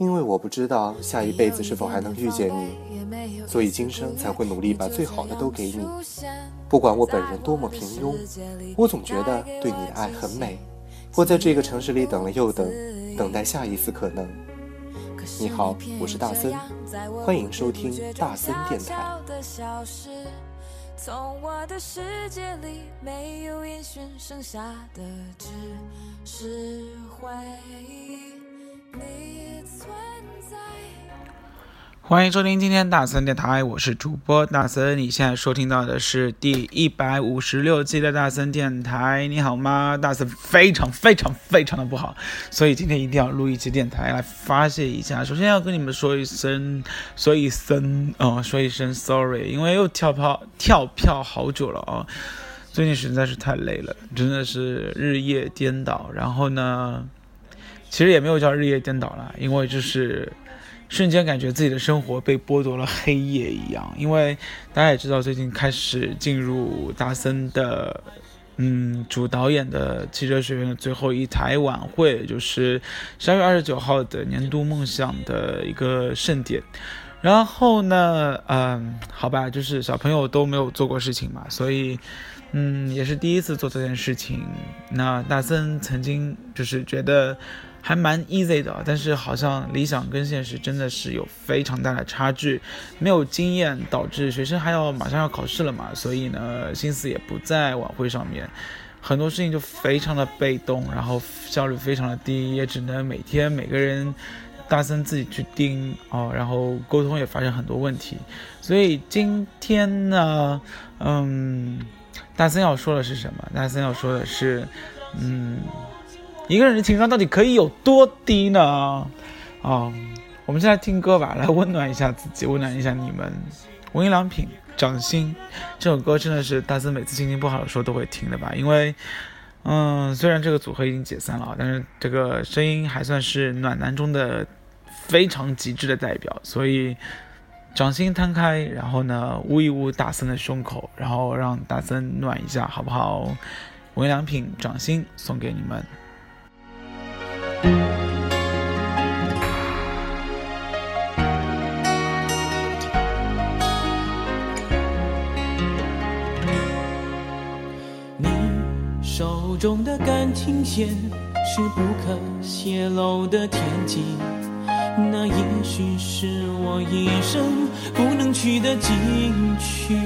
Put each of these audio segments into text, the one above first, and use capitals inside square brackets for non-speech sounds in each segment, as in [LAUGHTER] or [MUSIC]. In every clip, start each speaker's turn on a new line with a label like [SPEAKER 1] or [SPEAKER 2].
[SPEAKER 1] 因为我不知道下一辈子是否还能遇见你，所以今生才会努力把最好的都给你。不管我本人多么平庸，我总觉得对你的爱很美。我在这个城市里等了又等，等待下一次可能。你好，我是大森，欢迎收听大森电台。从我的世界里没有音
[SPEAKER 2] 讯，剩下的只是回忆。欢迎收听今天大森电台，我是主播大森。你现在收听到的是第一百五十六期的大森电台。你好吗？大森非常非常非常的不好，所以今天一定要录一期电台来发泄一下。首先要跟你们说一声，说一声哦，说一声 sorry，因为又跳票跳票好久了啊。最近实在是太累了，真的是日夜颠倒。然后呢？其实也没有叫日夜颠倒了，因为就是瞬间感觉自己的生活被剥夺了黑夜一样。因为大家也知道，最近开始进入大森的嗯主导演的汽车学院的最后一台晚会，就是十二月二十九号的年度梦想的一个盛典。然后呢，嗯，好吧，就是小朋友都没有做过事情嘛，所以嗯也是第一次做这件事情。那大森曾经就是觉得。还蛮 easy 的，但是好像理想跟现实真的是有非常大的差距。没有经验导致学生还要马上要考试了嘛，所以呢心思也不在晚会上面，很多事情就非常的被动，然后效率非常的低，也只能每天每个人大森自己去盯哦，然后沟通也发生很多问题。所以今天呢，嗯，大森要说的是什么？大森要说的是，嗯。一个人的情商到底可以有多低呢？啊，我们现在听歌吧，来温暖一下自己，温暖一下你们。无印良品《掌心》这首歌真的是大森每次心情不好的时候都会听的吧？因为，嗯，虽然这个组合已经解散了，但是这个声音还算是暖男中的非常极致的代表。所以，掌心摊开，然后呢，捂一捂大森的胸口，然后让大森暖一下，好不好？无印良品《掌心》送给你们。
[SPEAKER 3] 你手中的感情线是不可泄露的天机，那也许是我一生不能去的禁区。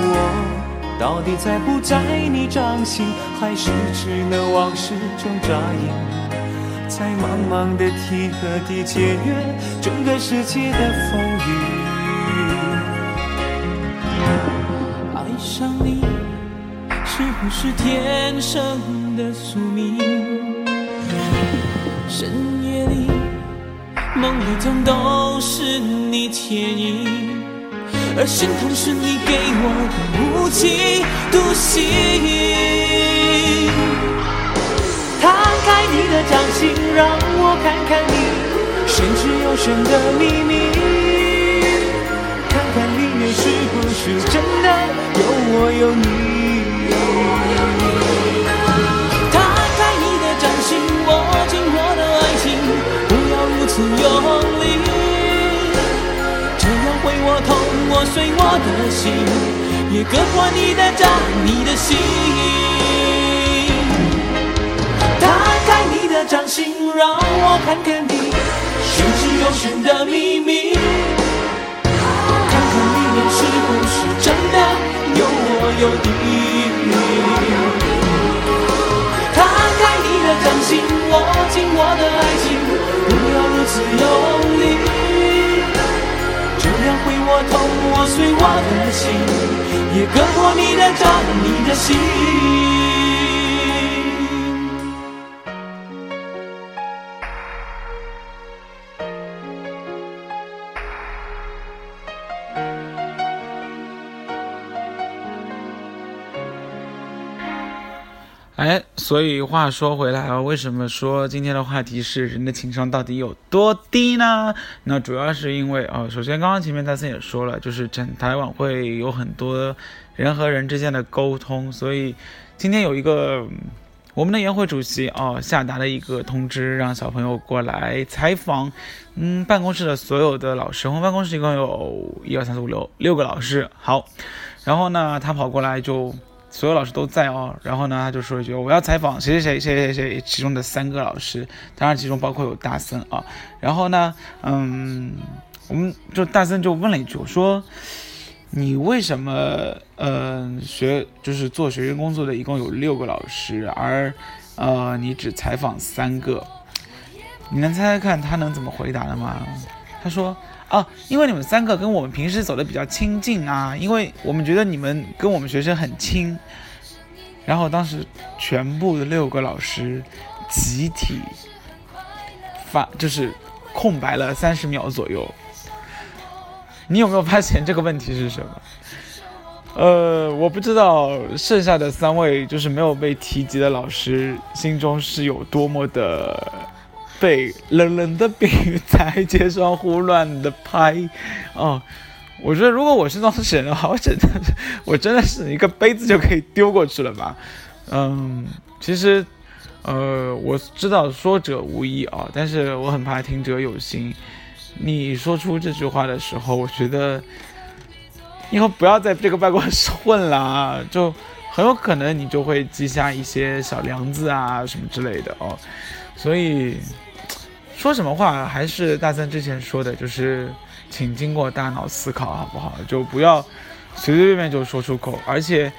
[SPEAKER 3] 我。到底在不在你掌心，还是只能往事中扎营？在茫茫的天和地，检阅整个世界的风雨。爱上你，是不是天生的宿命？深，梦里总都是你倩影。而心痛是你给我的无期徒刑。摊开你的掌心，让我看看你玄之又玄的秘密，看看里面是不是真的有我有你。不要如此用力。为我痛，我碎我的心，也割破你的掌，你的心。打开你的掌心，让我看看你玄之又玄的秘密，看看里面是不是真的有我有你。打开你的掌心，握紧我的爱情，自由，你，这样会我痛，握碎我的心，也割破你的掌，你的心。
[SPEAKER 2] 所以话说回来啊，为什么说今天的话题是人的情商到底有多低呢？那主要是因为啊，首先刚刚前面大森也说了，就是整台晚会有很多人和人之间的沟通，所以今天有一个我们的研会主席哦下达了一个通知，让小朋友过来采访，嗯，办公室的所有的老师，我们办公室一共有一二三四五六六个老师，好，然后呢，他跑过来就。所有老师都在哦，然后呢，他就说一句：“我要采访谁谁谁谁谁谁，其中的三个老师，当然其中包括有大森啊。”然后呢，嗯，我们就大森就问了一句：“我说，你为什么，嗯，学就是做学生工作的一共有六个老师，而，呃，你只采访三个？你能猜猜看他能怎么回答的吗？”他说。啊，因为你们三个跟我们平时走的比较亲近啊，因为我们觉得你们跟我们学生很亲。然后当时全部的六个老师集体发，就是空白了三十秒左右。你有没有发现这个问题是什么？呃，我不知道剩下的三位就是没有被提及的老师心中是有多么的。被冷冷的冰在街上胡乱的拍，哦，我觉得如果我是当事人的话，我真的，我真的是一个杯子就可以丢过去了吧？嗯，其实，呃，我知道说者无意啊，但是我很怕听者有心。你说出这句话的时候，我觉得以后不要在这个办公室混了啊，[LAUGHS] 就很有可能你就会记下一些小梁子啊什么之类的哦，所以。说什么话还是大三之前说的，就是请经过大脑思考，好不好？就不要随随便便就说出口。而且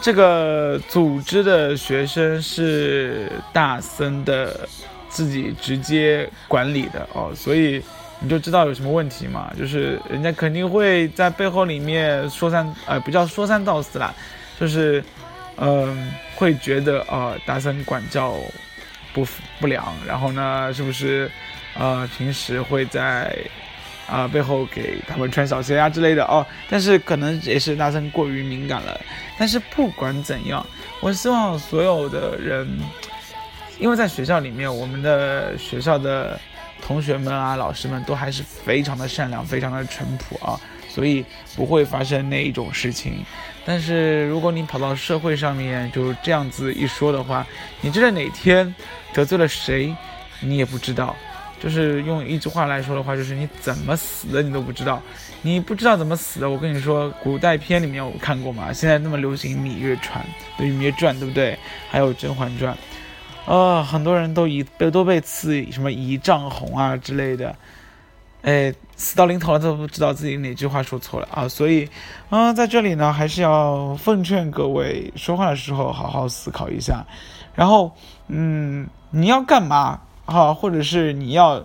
[SPEAKER 2] 这个组织的学生是大森的自己直接管理的哦，所以你就知道有什么问题嘛？就是人家肯定会在背后里面说三，呃，不叫说三道四啦，就是嗯，会觉得啊，大森管教。不不良，然后呢，是不是，呃，平时会在，啊背后给他们穿小鞋啊之类的哦？但是可能也是大森过于敏感了。但是不管怎样，我希望所有的人，因为在学校里面，我们的学校的同学们啊、老师们都还是非常的善良、非常的淳朴啊，所以不会发生那一种事情。但是如果你跑到社会上面就是这样子一说的话，你真的哪天得罪了谁，你也不知道。就是用一句话来说的话，就是你怎么死的你都不知道。你不知道怎么死的，我跟你说，古代片里面我看过嘛。现在那么流行《芈月传》对《芈月传》，对不对？还有《甄嬛传》，啊，很多人都一被都被赐什么一丈红啊之类的。哎，死到临头了都不知道自己哪句话说错了啊！所以，嗯，在这里呢，还是要奉劝各位说话的时候好好思考一下。然后，嗯，你要干嘛啊？或者是你要，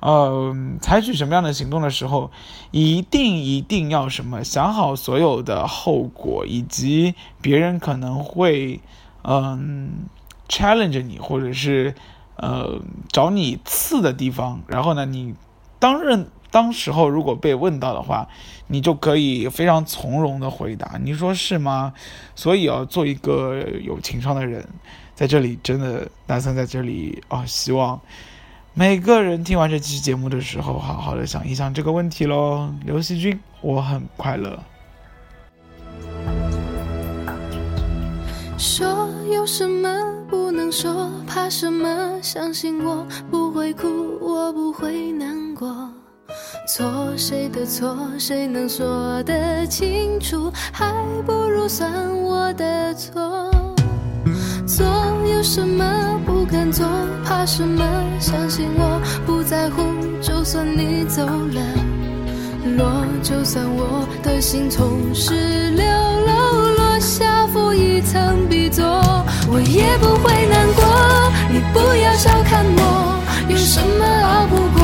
[SPEAKER 2] 呃，采取什么样的行动的时候，一定一定要什么？想好所有的后果，以及别人可能会，嗯，challenge 你，或者是，呃，找你刺的地方。然后呢，你。当任当时候如果被问到的话，你就可以非常从容的回答，你说是吗？所以要做一个有情商的人，在这里真的男生在这里啊，希望每个人听完这期节目的时候，好好的想一想这个问题喽。刘惜君，我很快乐。
[SPEAKER 4] 说有什么不能说，怕什么？相信我不会哭，我不会难。过错谁的错，谁能说得清楚？还不如算我的错。做有什么不敢做，怕什么？相信我不在乎，就算你走了，落就算我的心从十六楼落下负一层 B 座，我也不会难过。你
[SPEAKER 5] 不要小看我，有什么熬不过？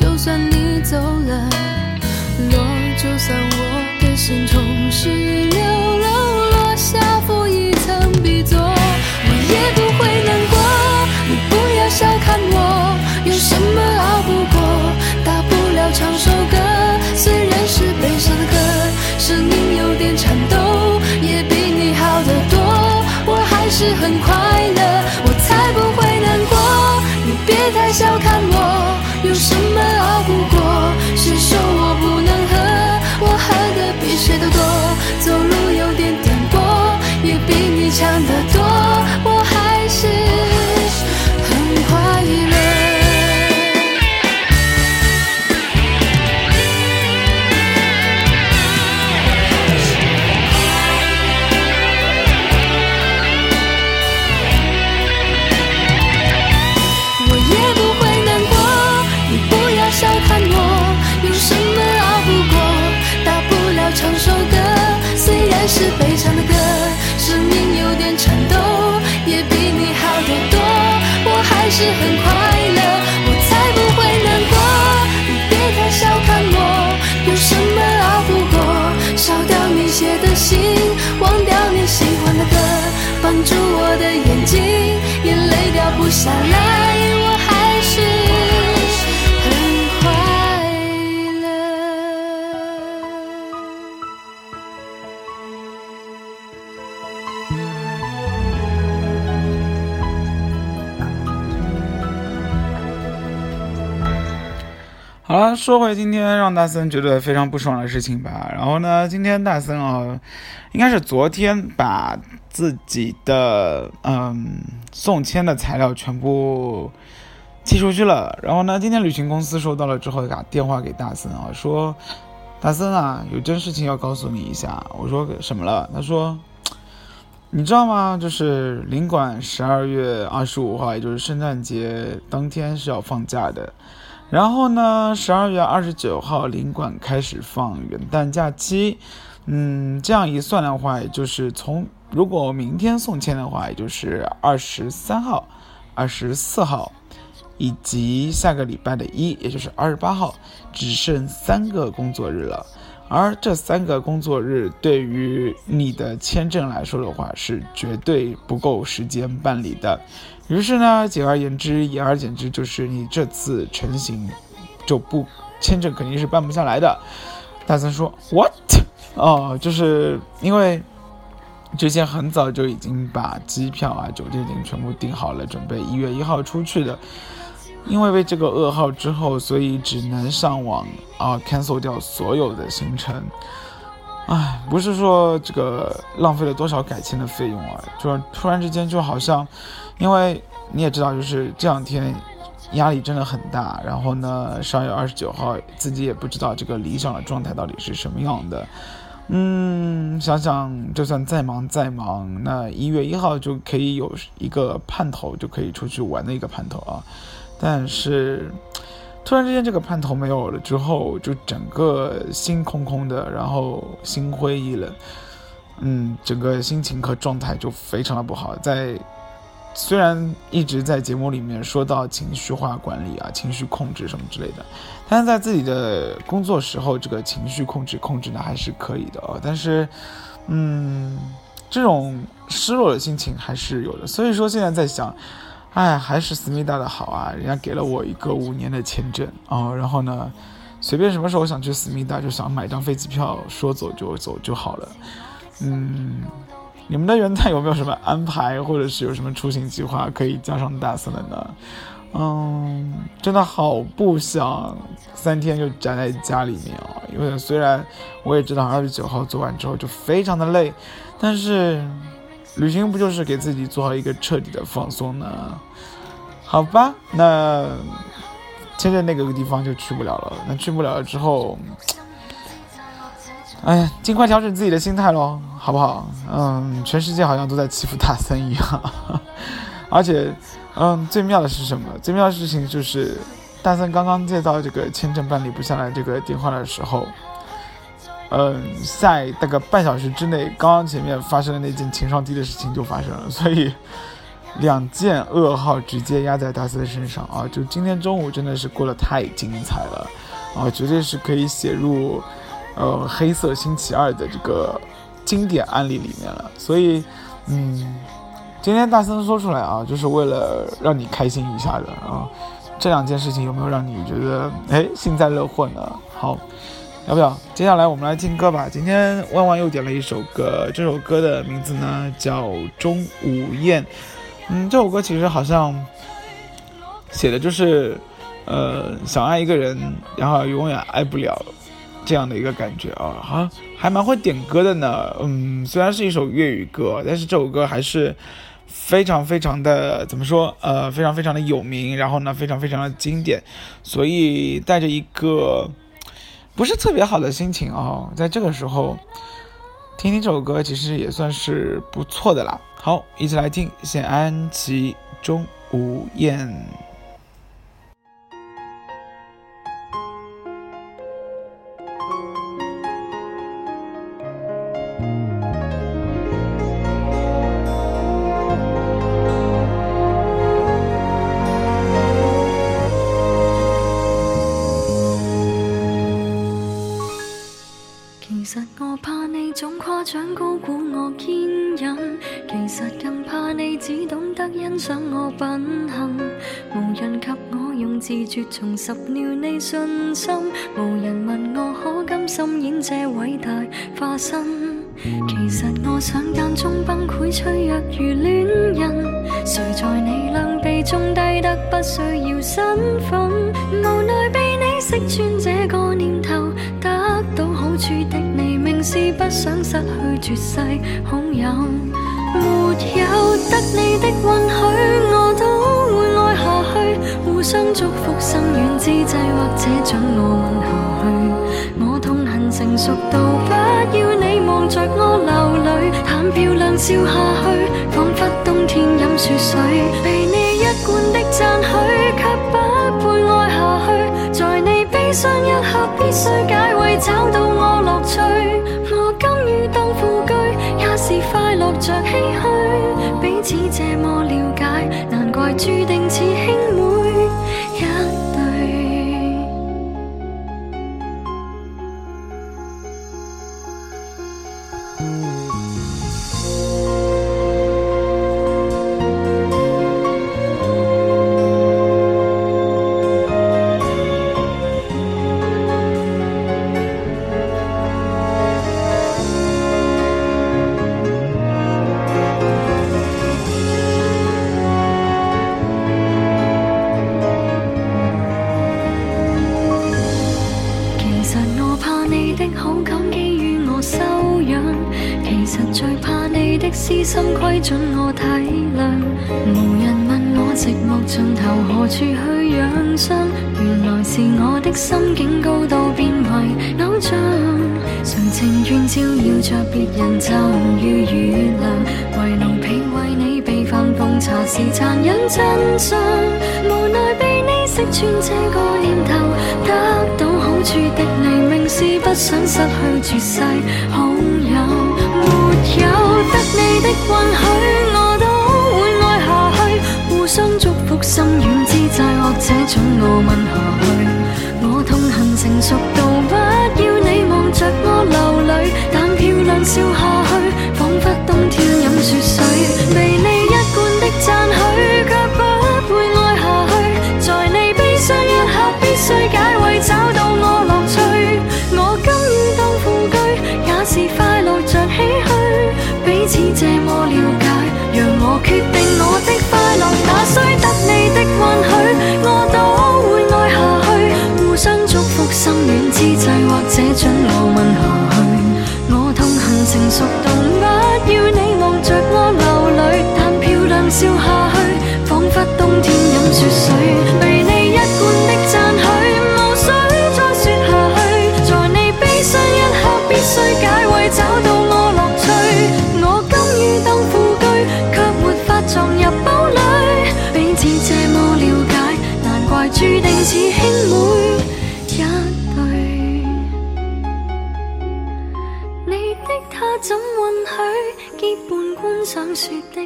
[SPEAKER 5] 就算你走了，落就算我的心从十好了，
[SPEAKER 2] 说回今天让大森觉得非常不爽的事情吧。然后呢，今天大森啊，应该是昨天把自己的嗯送签的材料全部寄出去了。然后呢，今天旅行公司收到了之后，打电话给大森啊，说大森啊，有件事情要告诉你一下。我说什么了？他说。你知道吗？就是领馆十二月二十五号，也就是圣诞节当天是要放假的。然后呢，十二月二十九号领馆开始放元旦假期。嗯，这样一算的话，也就是从如果明天送签的话，也就是二十三号、二十四号，以及下个礼拜的一，也就是二十八号，只剩三个工作日了。而这三个工作日对于你的签证来说的话，是绝对不够时间办理的。于是呢，简而言之，言而简之，就是你这次成行就不签证肯定是办不下来的。大森说：“What？” 哦，就是因为之前很早就已经把机票啊、酒店已经全部订好了，准备一月一号出去的。因为被这个噩耗之后，所以只能上网啊 cancel 掉所有的行程。唉，不是说这个浪费了多少改签的费用啊，就是突然之间就好像，因为你也知道，就是这两天压力真的很大。然后呢，十二月二十九号自己也不知道这个理想的状态到底是什么样的。嗯，想想就算再忙再忙，那一月一号就可以有一个盼头，就可以出去玩的一个盼头啊。但是突然之间这个盼头没有了之后，就整个心空空的，然后心灰意冷，嗯，整个心情和状态就非常的不好。在虽然一直在节目里面说到情绪化管理啊、情绪控制什么之类的，但是在自己的工作时候，这个情绪控制控制的还是可以的哦。但是，嗯，这种失落的心情还是有的。所以说现在在想。哎，还是思密达的好啊！人家给了我一个五年的签证啊、然后呢，随便什么时候想去思密达，就想买张飞机票，说走就走就好了。嗯，你们的元旦有没有什么安排，或者是有什么出行计划可以加上大森的呢？嗯，真的好不想三天就宅在家里面啊！因为虽然我也知道二十九号做完之后就非常的累，但是旅行不就是给自己做好一个彻底的放松呢？好吧，那现在那个地方就去不了了。那去不了了之后，哎呀，尽快调整自己的心态喽，好不好？嗯，全世界好像都在欺负大森一样，[LAUGHS] 而且，嗯，最妙的是什么？最妙的事情就是，大森刚刚接到这个签证办理不下来这个电话的时候，嗯，在大概半小时之内，刚刚前面发生的那件情商低的事情就发生了，所以。两件噩耗直接压在大森身上啊！就今天中午真的是过得太精彩了啊，绝对是可以写入呃黑色星期二的这个经典案例里面了。所以，嗯，今天大森说出来啊，就是为了让你开心一下的啊。这两件事情有没有让你觉得哎幸灾乐祸呢？好，要不要接下来我们来听歌吧？今天万万又点了一首歌，这首歌的名字呢叫《钟无艳》。嗯，这首歌其实好像写的就是，呃，想爱一个人，然后永远爱不了这样的一个感觉啊，好，还蛮会点歌的呢。嗯，虽然是一首粤语歌，但是这首歌还是非常非常的怎么说？呃，非常非常的有名，然后呢，非常非常的经典，所以带着一个不是特别好的心情哦，在这个时候听听这首歌，其实也算是不错的啦。好，一起来听谢安琪《
[SPEAKER 4] 中无艳》。处的你明是不想失去绝世好友。没有得你的允许，我都会爱下去。互相祝福，心软之际，或者准我吻下去。我痛恨成熟到不要你望着我流泪，谈漂亮笑下去，仿佛冬天饮雪水。被你一贯的赞许，相一刻，必须解围，找到我乐趣。我甘于当副居，也是快乐着唏嘘。彼此这么了解，难怪注定似兄头何处去养伤，原来是我的心境高到变为偶像。谁情愿照耀着别人就要原谅，为奴婢为你备饭奉茶是残忍真相，无奈被你识穿这个念头，得到好处的你明是不想失去绝世好友，没有得你的允许，我都会爱下去，互相心软之际，或者准我问下去。我痛恨成熟到不要你望着我流泪，但漂亮笑下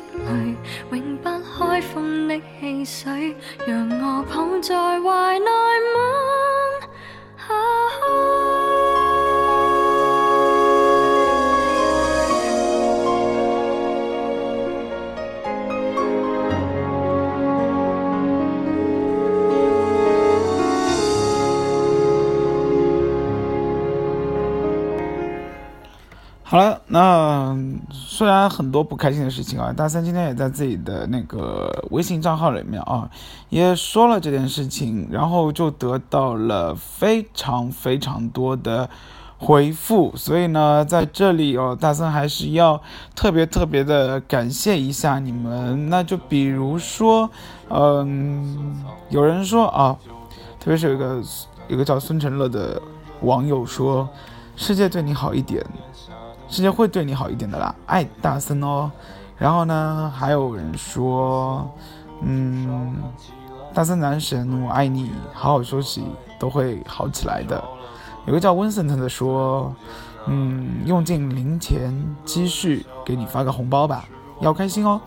[SPEAKER 4] 的泪，永不开封的汽水，让我抱在怀内吗？
[SPEAKER 2] 好了，那虽然很多不开心的事情啊，大三今天也在自己的那个微信账号里面啊，也说了这件事情，然后就得到了非常非常多的回复，所以呢，在这里哦，大森还是要特别特别的感谢一下你们。那就比如说，嗯，有人说啊，特别是有一个有个叫孙成乐的网友说，世界对你好一点。世界会对你好一点的啦，爱大森哦。然后呢，还有人说，嗯，大森男神，我爱你，好好休息，都会好起来的。有个叫温森特的说，嗯，用尽零钱积蓄给你发个红包吧，要开心哦。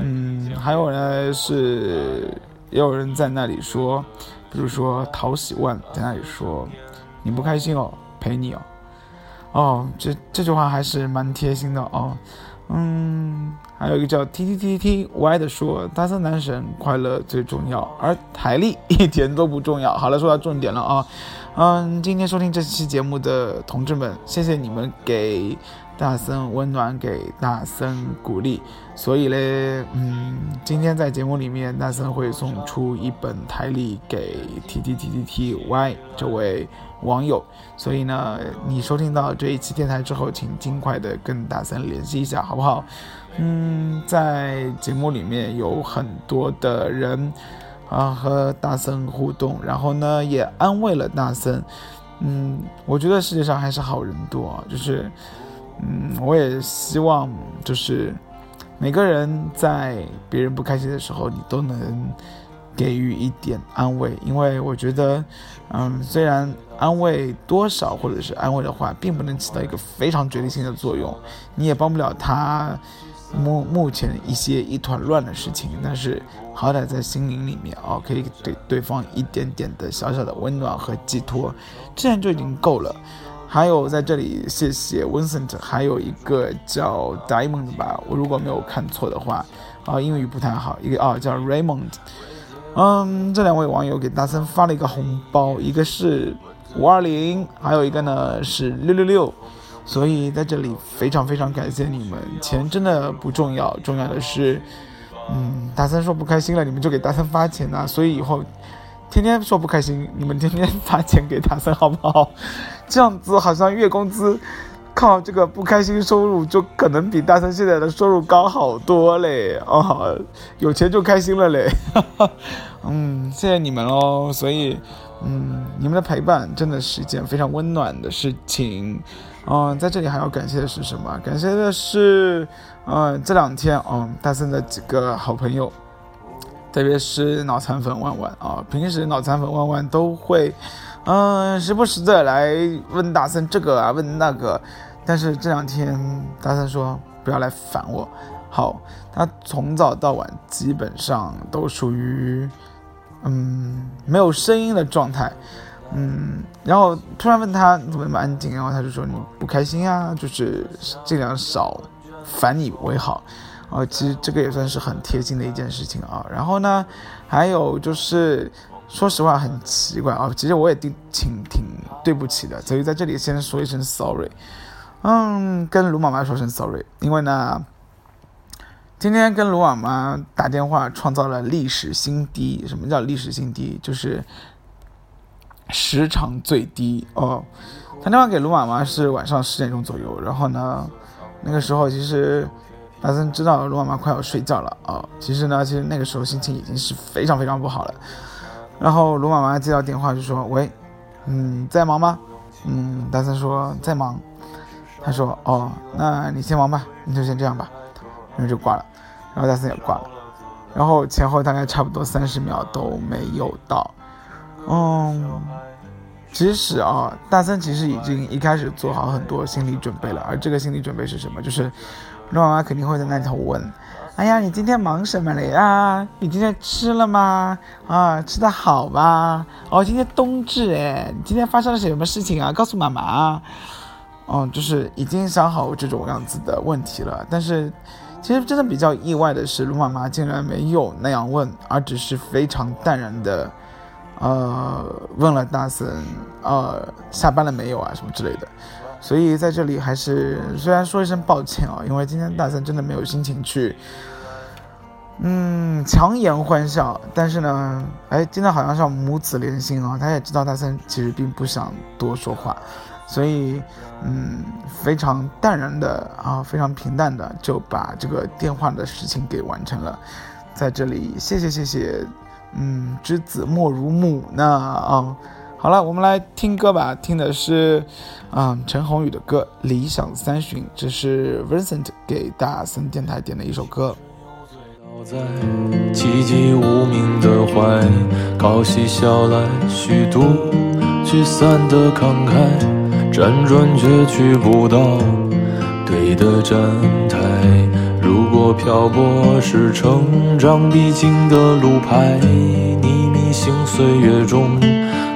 [SPEAKER 2] 嗯，还有呢是，也有人在那里说，比如说陶喜万在那里说，你不开心哦，陪你哦。哦，这这句话还是蛮贴心的哦。嗯，还有一个叫 T T T T Y 的说，大三男神快乐最重要，而台历 [LAUGHS] 一点都不重要。好了，说到重点了啊。嗯，今天收听这期节目的同志们，谢谢你们给大森温暖，给大森鼓励。所以嘞，嗯，今天在节目里面，大森会送出一本台历给 T T T T T Y 这位。网友，所以呢，你收听到这一期电台之后，请尽快的跟大森联系一下，好不好？嗯，在节目里面有很多的人啊和大森互动，然后呢也安慰了大森。嗯，我觉得世界上还是好人多，就是，嗯，我也希望就是每个人在别人不开心的时候，你都能。给予一点安慰，因为我觉得，嗯，虽然安慰多少或者是安慰的话，并不能起到一个非常决定性的作用，你也帮不了他目目前一些一团乱的事情，但是好歹在心灵里面啊，可以给对方一点点的小小的温暖和寄托，这样就已经够了。还有在这里谢谢 Vincent，还有一个叫 Diamond 吧，我如果没有看错的话，啊，英语不太好，一个啊叫 Raymond。嗯，这两位网友给大森发了一个红包，一个是五二零，还有一个呢是六六六，所以在这里非常非常感谢你们。钱真的不重要，重要的是，嗯，大森说不开心了，你们就给大森发钱呐。所以以后天天说不开心，你们天天发钱给大森好不好？这样子好像月工资。靠这个不开心收入，就可能比大森现在的收入高好多嘞！哦，有钱就开心了嘞！[LAUGHS] 嗯，谢谢你们喽。所以，嗯，你们的陪伴真的是一件非常温暖的事情。嗯，在这里还要感谢的是什么？感谢的是，嗯，这两天，嗯，大森的几个好朋友，特别是脑残粉万万啊，平时脑残粉万万都会。嗯，时不时的来问大森这个啊，问那个，但是这两天大森说不要来烦我。好，他从早到晚基本上都属于嗯没有声音的状态，嗯，然后突然问他怎么那么安静，然后他就说你不开心啊，就是尽量少烦你为好。啊，其实这个也算是很贴心的一件事情啊。然后呢，还有就是。说实话很奇怪啊，其实我也挺挺挺对不起的，所以在这里先说一声 sorry，嗯，跟卢妈妈说声 sorry，因为呢，今天跟卢妈妈打电话创造了历史新低。什么叫历史新低？就是时长最低哦。打电话给卢妈妈是晚上十点钟左右，然后呢，那个时候其实大森知道卢妈妈快要睡觉了啊。其实呢，其实那个时候心情已经是非常非常不好了。然后卢妈妈接到电话就说：“喂，嗯，在忙吗？”嗯，大森说在忙。他说：“哦，那你先忙吧，你就先这样吧。”然后就挂了，然后大森也挂了。然后前后大概差不多三十秒都没有到。嗯，其实啊，大森其实已经一开始做好很多心理准备了。而这个心理准备是什么？就是卢妈妈肯定会在那里头问：“哎呀，你今天忙什么了呀？你今天吃了吗？啊，吃的好吗？哦，今天冬至哎，你今天发生了什么事情啊？告诉妈妈。”嗯，就是已经想好这种样子的问题了，但是其实真的比较意外的是，卢妈妈竟然没有那样问，而只是非常淡然的，呃，问了大森，呃，下班了没有啊，什么之类的。所以在这里还是虽然说一声抱歉啊，因为今天大森真的没有心情去，嗯，强颜欢笑。但是呢，哎，今天好像是母子连心啊，他也知道大森其实并不想多说话。所以，嗯，非常淡然的啊，非常平淡的就把这个电话的事情给完成了。在这里，谢谢谢谢，嗯，知子莫如母呢啊。好了，我们来听歌吧，听的是，嗯，陈鸿宇的歌《理想三旬》，这是 Vincent 给大森电台点的一首歌。
[SPEAKER 6] 在寂寂无名的怀，高息笑来虚度，聚散的慷慨。辗转却去不到对的站台。如果漂泊是成长必经的路牌，你迷信岁月中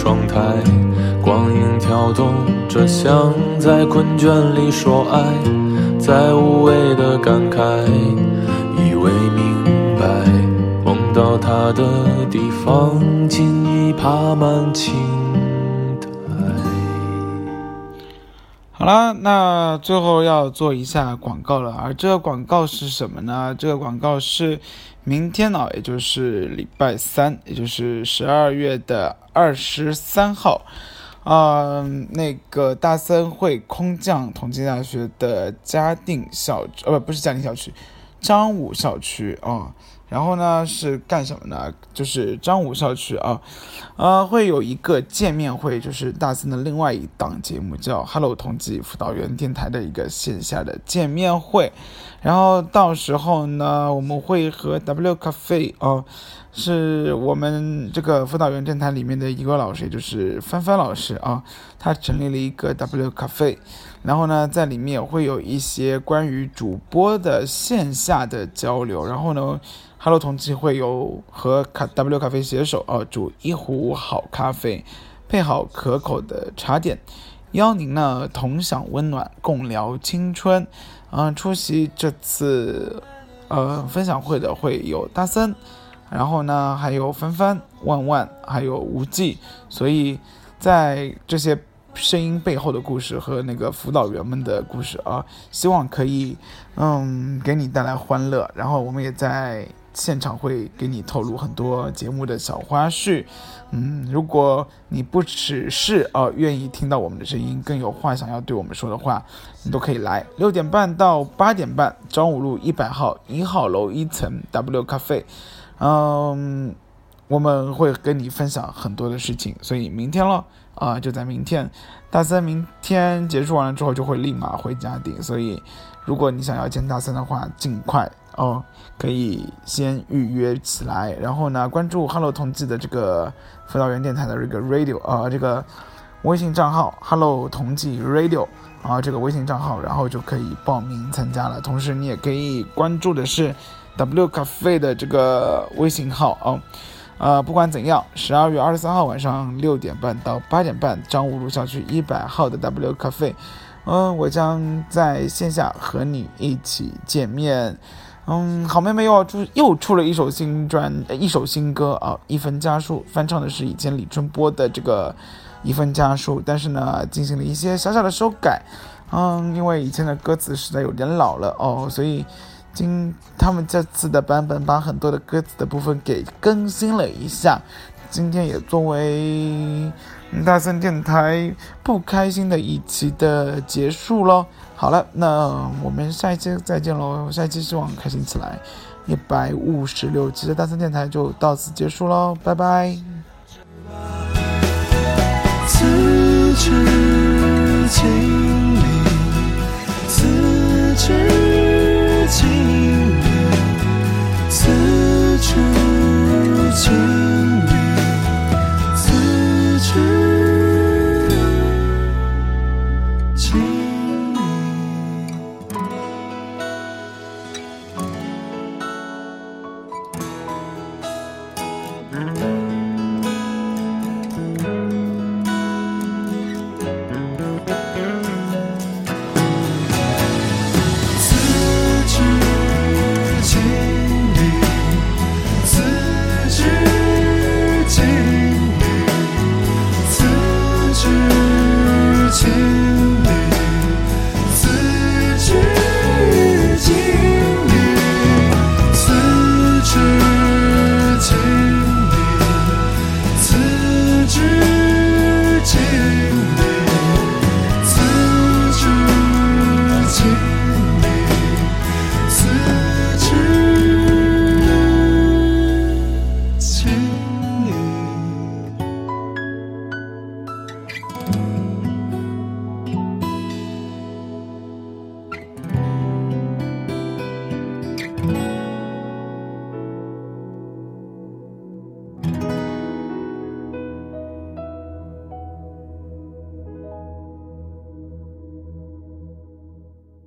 [SPEAKER 6] 窗台。光影跳动着，像在困倦里说爱，在无谓的感慨，以为明白，梦到他的地方，尽已爬满青苔。
[SPEAKER 2] 好了，那最后要做一下广告了，而这个广告是什么呢？这个广告是明天呢，也就是礼拜三，也就是十二月的二十三号。嗯，那个大森会空降同济大学的嘉定校，呃，不，是嘉定校区，张武校区啊。然后呢，是干什么呢？就是张武校区啊，呃，会有一个见面会，就是大森的另外一档节目叫《Hello 同济辅导员电台》的一个线下的见面会。然后到时候呢，我们会和 W 咖啡啊。是我们这个辅导员电台里面的一个老师，也就是帆帆老师啊，他成立了一个 W 咖啡，然后呢，在里面会有一些关于主播的线下的交流，然后呢，Hello 同济会有和卡 W 咖啡携手啊，煮一壶好咖啡，配好可口的茶点，邀您呢同享温暖，共聊青春。嗯，出席这次呃分享会的会有大森。然后呢，还有帆帆、万万，还有无忌，所以在这些声音背后的故事和那个辅导员们的故事啊，希望可以嗯给你带来欢乐。然后我们也在现场会给你透露很多节目的小花絮。嗯，如果你不只是呃愿意听到我们的声音，更有话想要对我们说的话，你都可以来。六点半到八点半，张五路一百号一号楼一层 W 咖啡。嗯，我们会跟你分享很多的事情，所以明天了啊，就在明天。大三明天结束完了之后就会立马回家定，所以如果你想要见大三的话，尽快哦，可以先预约起来，然后呢关注 Hello 同济的这个辅导员电台的这个 Radio 啊这个微信账号 Hello 同济 Radio 啊这个微信账号，然后就可以报名参加了。同时你也可以关注的是 W 咖啡的这个微信号啊。呃，不管怎样，十二月二十三号晚上六点半到八点半，张五路小区一百号的 W 咖啡，嗯，我将在线下和你一起见面。嗯，好妹妹又要出又出了一首新专，一首新歌啊，一分家书，翻唱的是以前李春波的这个一分家书，但是呢，进行了一些小小的修改。嗯，因为以前的歌词实在有点老了哦，所以。今他们这次的版本把很多的歌词的部分给更新了一下，今天也作为大森电台不开心的一期的结束喽。好了，那我们下一期再见喽！下一期希望开心起来，一百五十六期的大森电台就到此结束喽，拜拜。此致敬你，此致。to